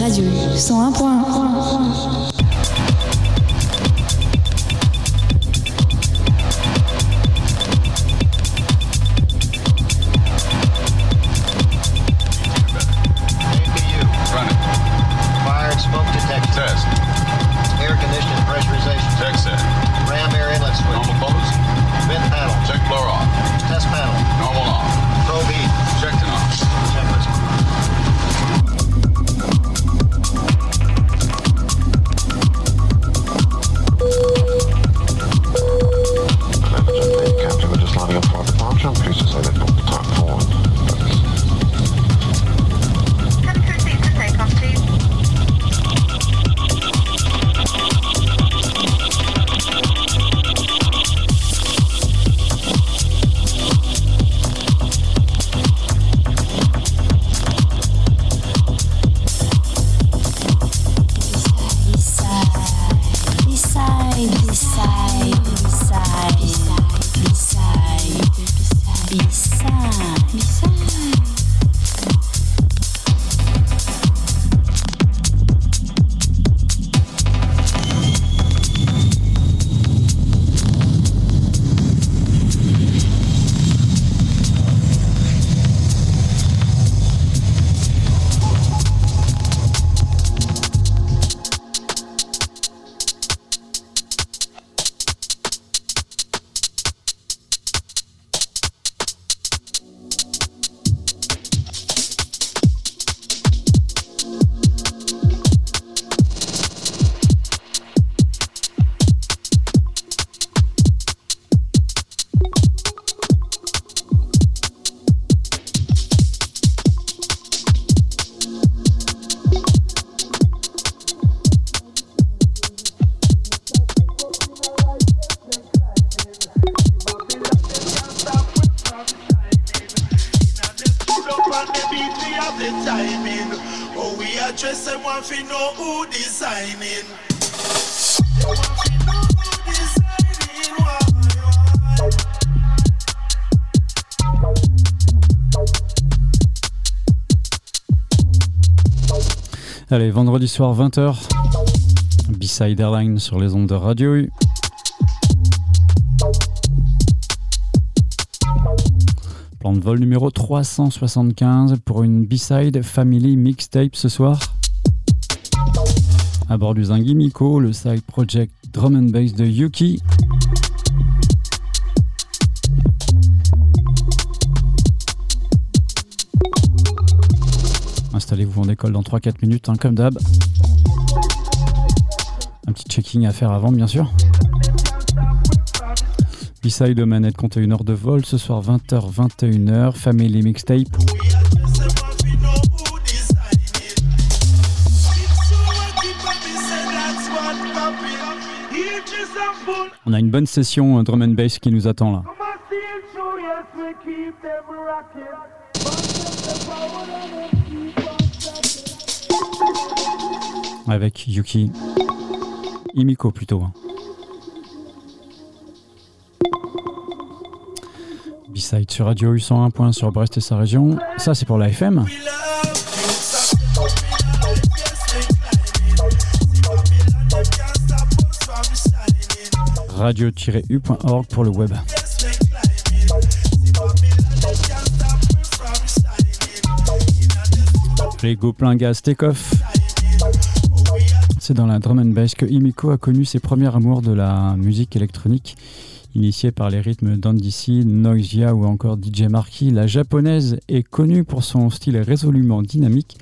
Radio 101.1. Allez, vendredi soir 20h, B-Side Airline sur les ondes de Radio. Plan de vol numéro 375 pour une B-Side Family Mixtape ce soir. À bord du Miko, le side project drum and bass de Yuki. Installez-vous en école dans 3-4 minutes, hein, comme d'hab. Un petit checking à faire avant, bien sûr. B-side de manette compte une heure de vol. Ce soir, 20h, 21h. Family Mixtape. On a une bonne session euh, drum and bass qui nous attend là. Avec Yuki. Imiko plutôt. Hein. B-side sur Radio U101 sur Brest et sa région. Ça c'est pour la FM. radio-u.org pour le web. Les Gopelin Gaz Take-Off. C'est dans la drum and bass que Imiko a connu ses premiers amours de la musique électronique. Initiée par les rythmes d'Andici, Noisia ou encore DJ Marky, la japonaise est connue pour son style résolument dynamique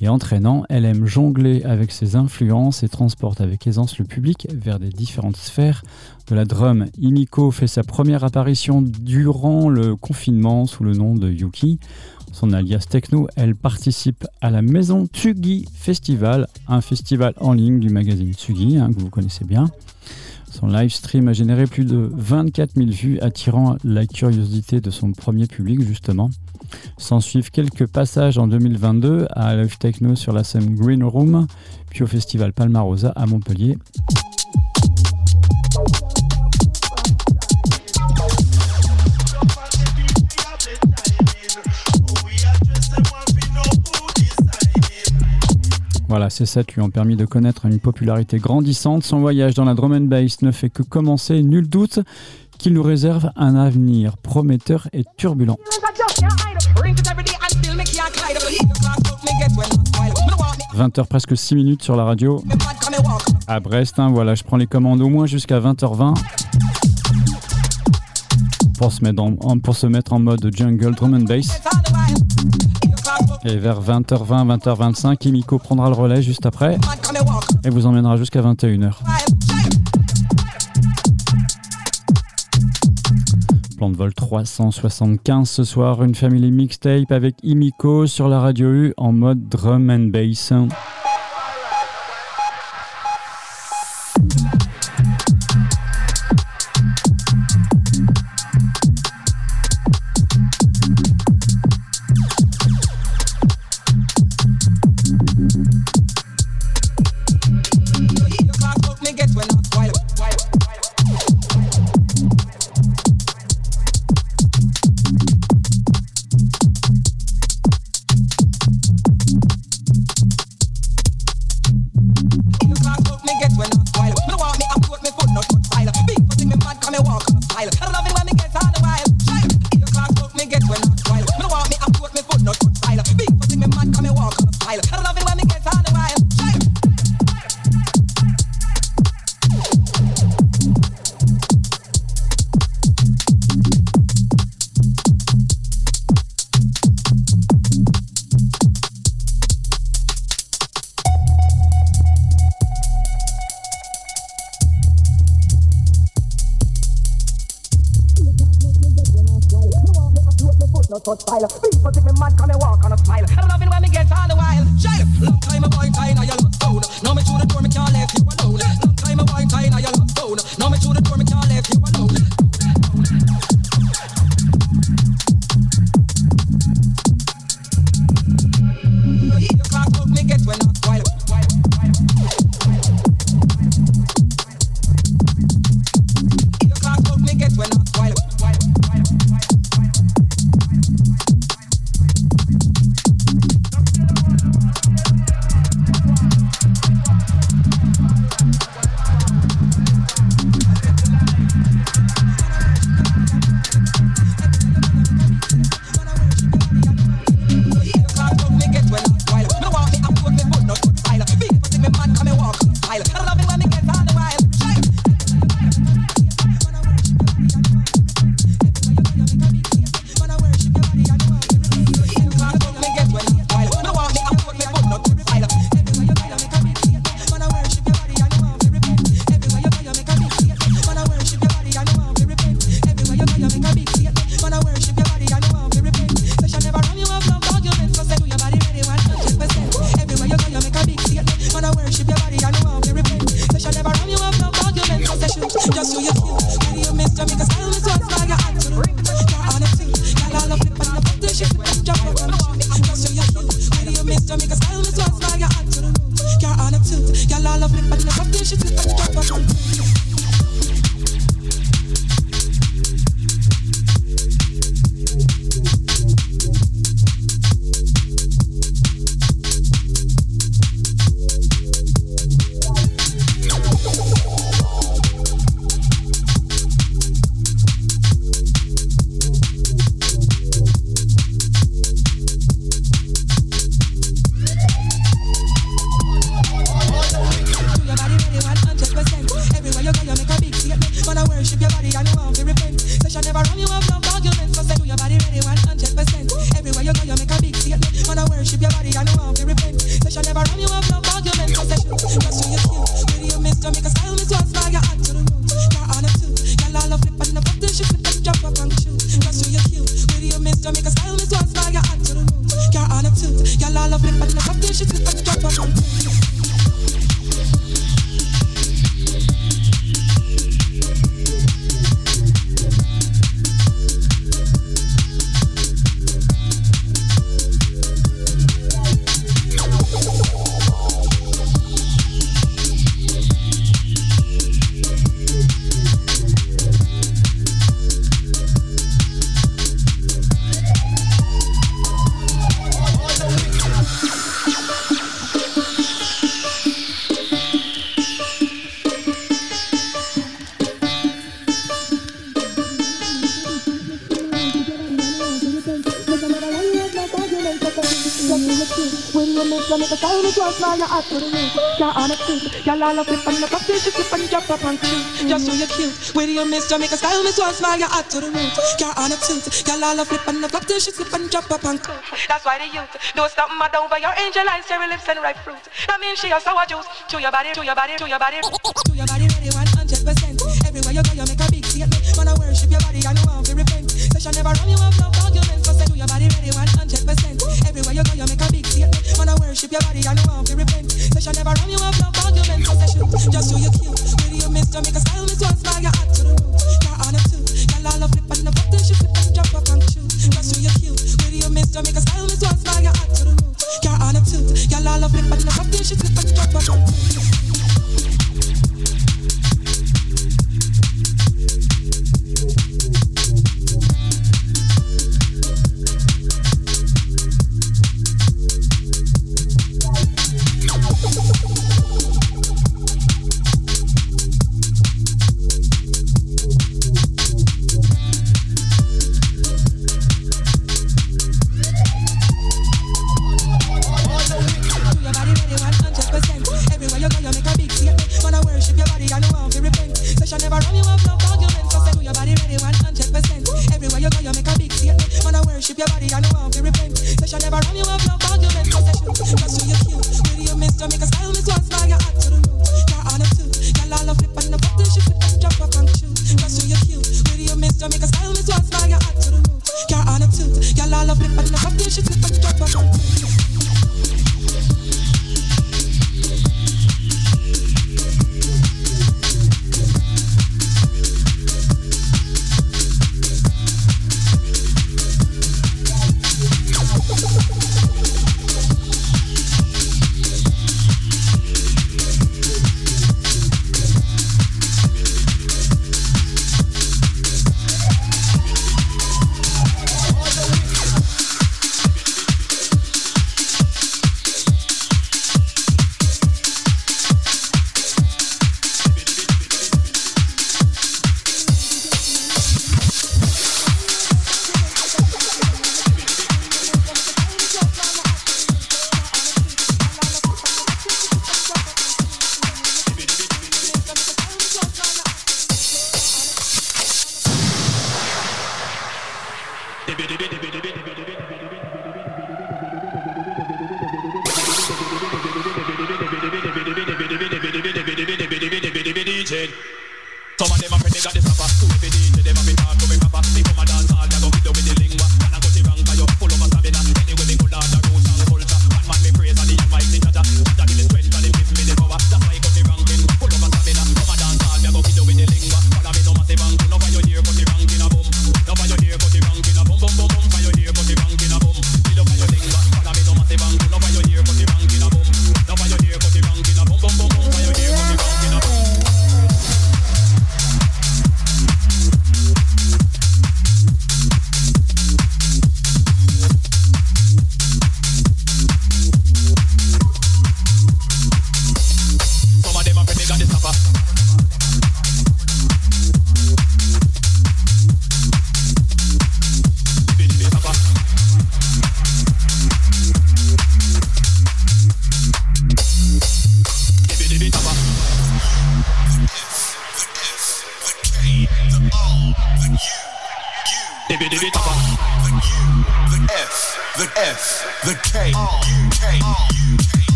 et entraînant. Elle aime jongler avec ses influences et transporte avec aisance le public vers des différentes sphères de la drum. Imiko fait sa première apparition durant le confinement sous le nom de Yuki son alias techno, elle participe à la Maison Tsugi Festival, un festival en ligne du magazine Tsugi, hein, que vous connaissez bien. Son live stream a généré plus de 24 000 vues, attirant la curiosité de son premier public, justement. S'en suivent quelques passages en 2022 à Live Techno sur la scène Green Room, puis au festival Palmarosa à Montpellier. Voilà, ces sets lui ont permis de connaître une popularité grandissante. Son voyage dans la drum and bass ne fait que commencer, nul doute qu'il nous réserve un avenir prometteur et turbulent. 20h presque 6 minutes sur la radio à Brest. Hein, voilà, je prends les commandes au moins jusqu'à 20h20 pour se, mettre en, pour se mettre en mode jungle drum and bass. Et vers 20h20, 20h25, Kimiko prendra le relais juste après et vous emmènera jusqu'à 21h. Plan de vol 375 ce soir, une family mixtape avec Imiko sur la radio U en mode drum and bass. Y'all all up on the puppy, she flip and drop up on crew. Just so you're cute. do you Miss Jamaica style, Miss One Smile, you're out to the roof. You're on a tilt. Y'all all up on the puppy, she flip and drop up on crew. That's why the youth. Don't stop mad over your angel eyes, cherry lips and ripe fruit. That means she a sour juice. To your body, to your body, to your body. Some of them are pretty got the supper. Who if it is to them, I'm in proper. Me come a dance all, go with them with lingua. And I go to rank, I yo, full of a stamina. Anyway, me good on the roots and culture. Man me praise and the almighty judge. Judge give me strength and he give me the power. That's why I go to ranking, full of a stamina. y'all go with them with the lingua. Follow me no massive ranking.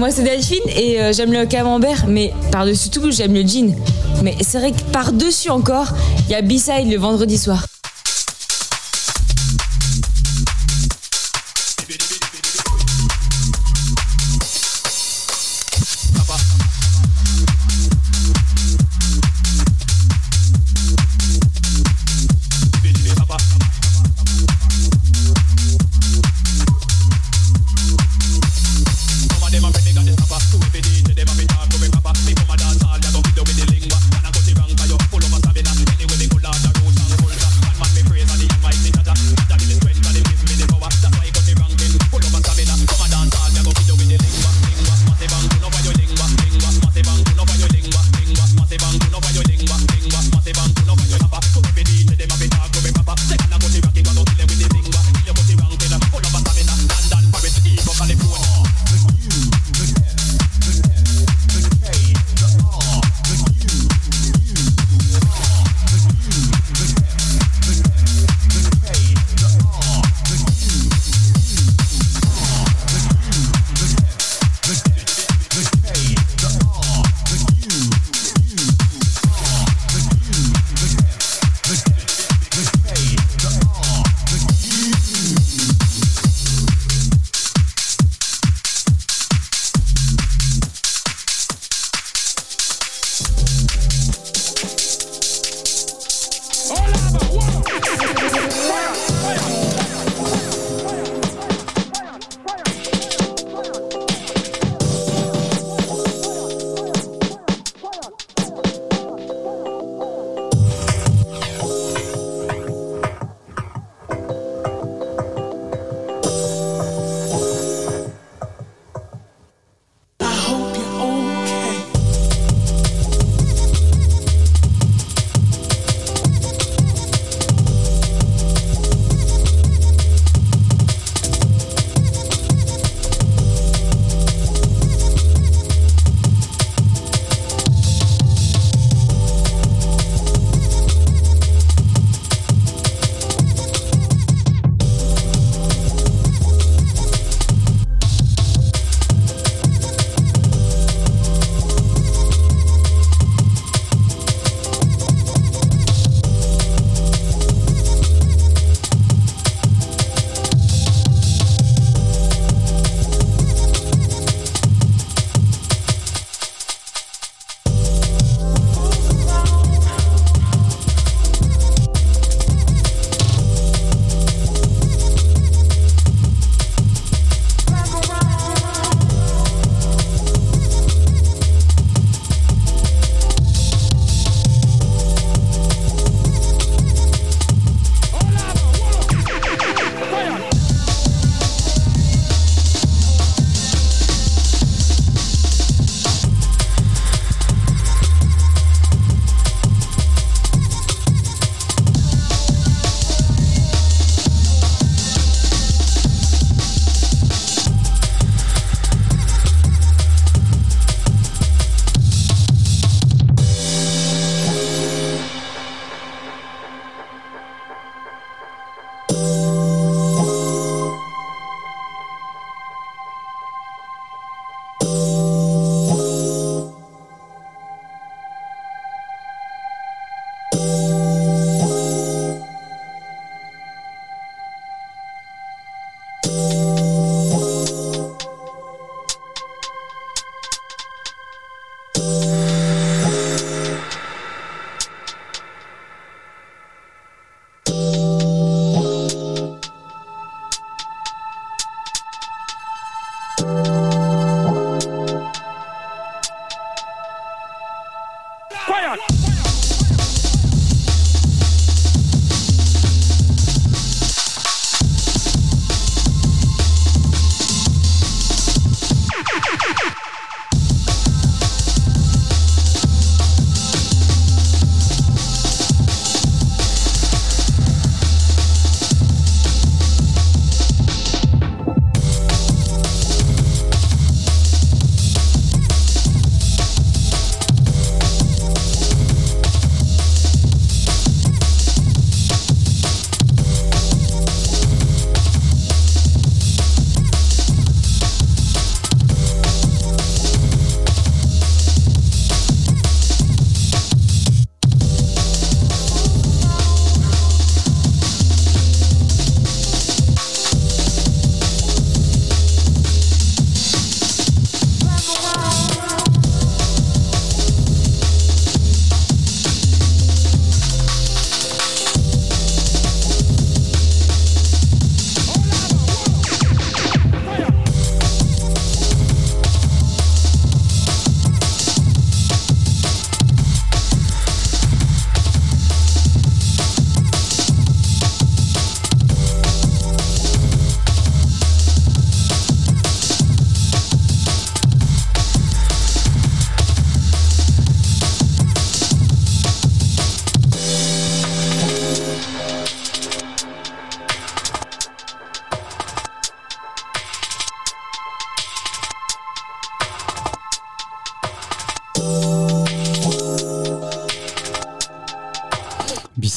Moi, c'est Delphine et euh, j'aime le camembert, mais par-dessus tout, j'aime le jean. Mais c'est vrai que par-dessus encore, il y a B-Side le vendredi soir.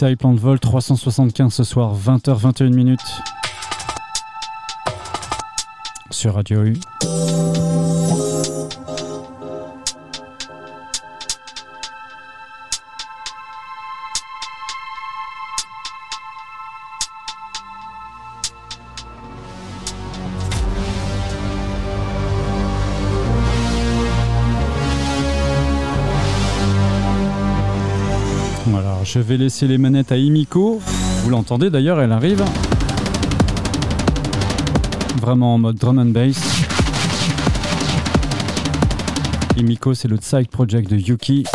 Plan de Vol 375 ce soir, 20h, 21 minutes. Sur Radio U. vais laisser les manettes à Imiko. Vous l'entendez d'ailleurs, elle arrive. Vraiment en mode drum and bass. Imiko, c'est le side project de Yuki.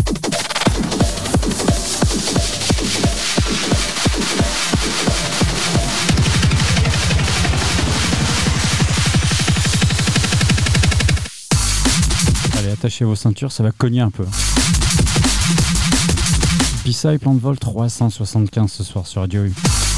Allez, attachez vos ceintures, ça va cogner un peu. Pissa et plan de vol 375 ce soir sur Radio U.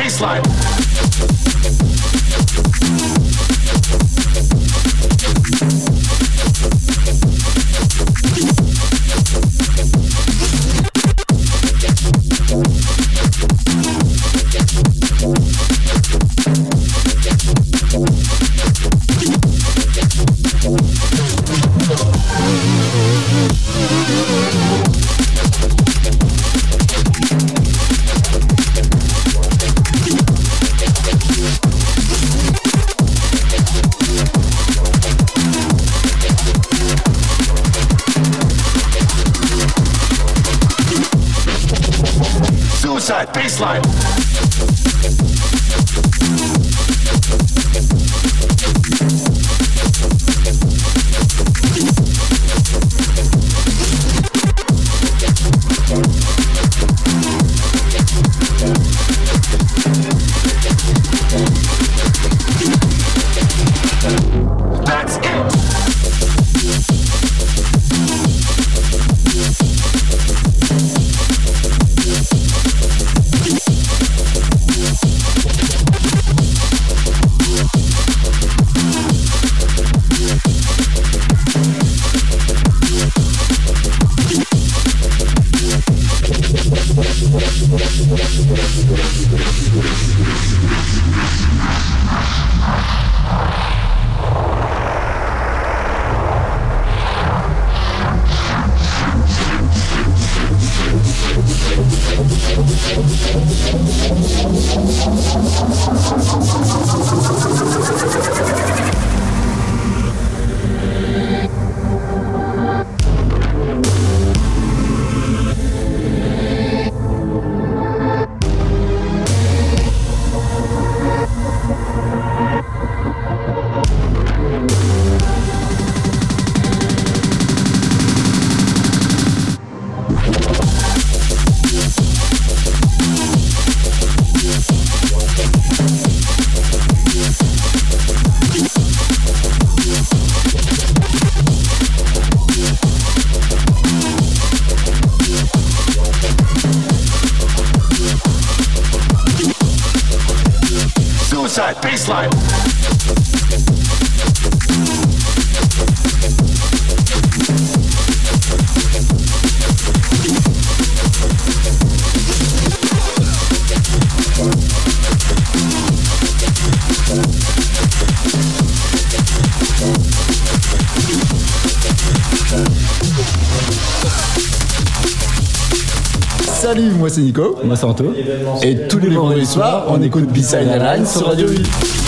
baseline. Moi c'est Nico. Moi c'est Anto. Et tous les vendredis soirs, on écoute B-Side Line sur Radio 8.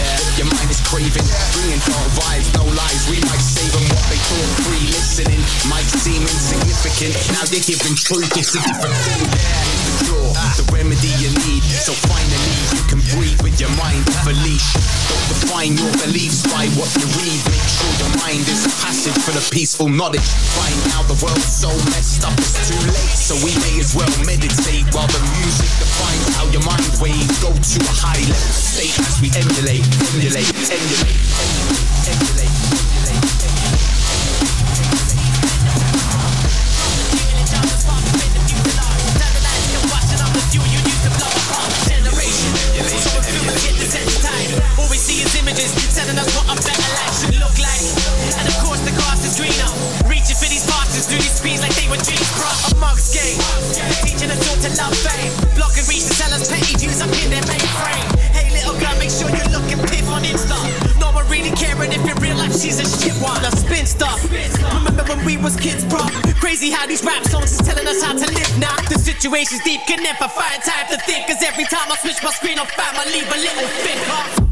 yeah, your mind is craving. Bringing dark vibes, no lies, we like saving what they call free listening. Might seem insignificant, now they're giving truth, it's a different thing, yeah cure, the remedy you need. So finally, you can breathe with your mind off a leash. Don't define your beliefs by what you read. Make sure your mind is a passage for the peaceful knowledge. Find out the world's so messed up, it's too late. So we may as well meditate while the music defines how your mind waves go to a high level state as we emulate, emulate, emulate, emulate. emulate. what a better life should look like. And of course, the grass is greener. Reaching for these passes through these screens like they were dreams, bruh. A mug's game. Teaching us all to love fame. Block and reach to sell us petty views up in their mainframe. Hey, little girl, make sure you look and piff on Insta. No one really caring if in real life she's a shit one. A spinster. Remember when we was kids, bro? Crazy how these rap songs is telling us how to live now. The situation's deep, can never find time to think. Cause every time I switch my screen on find I leave a little thing, huh?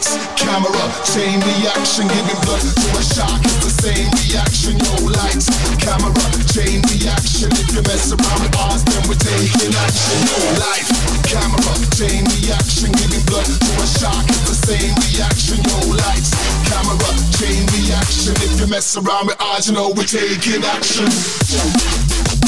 lights, camera, chain reaction, giving blood to a shark. It's the same reaction. No lights, camera, chain reaction. If you mess around with ours, then we're taking action. No life, camera, chain reaction, giving blood to a shark. It's the same reaction. No lights, camera, chain reaction. If you mess around with ours, you know we're taking action.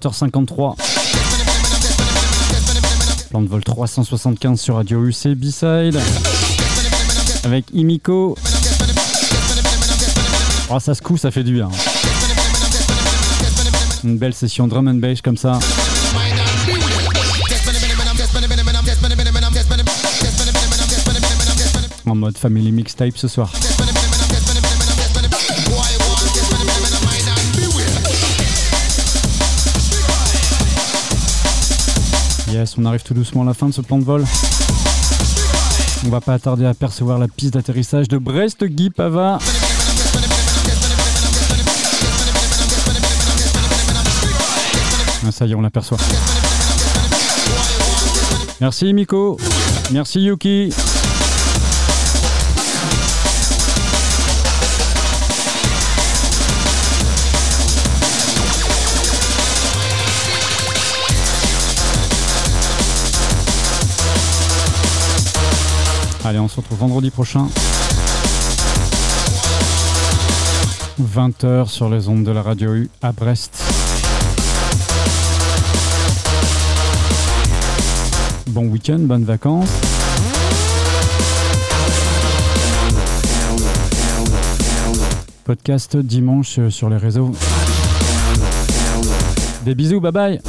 20h53. Plan de vol 375 sur Radio UC B-Side. Avec Imiko. Oh, ça se coud, ça fait du bien. Une belle session drum and bass comme ça. En mode family mixtape ce soir. On arrive tout doucement à la fin de ce plan de vol. On va pas attarder à percevoir la piste d'atterrissage de Brest Guy Pava. Ah, ça y est, on l'aperçoit. Merci Miko. Merci Yuki. Allez, on se retrouve vendredi prochain. 20h sur les ondes de la radio U à Brest. Bon week-end, bonnes vacances. Podcast dimanche sur les réseaux. Des bisous, bye bye.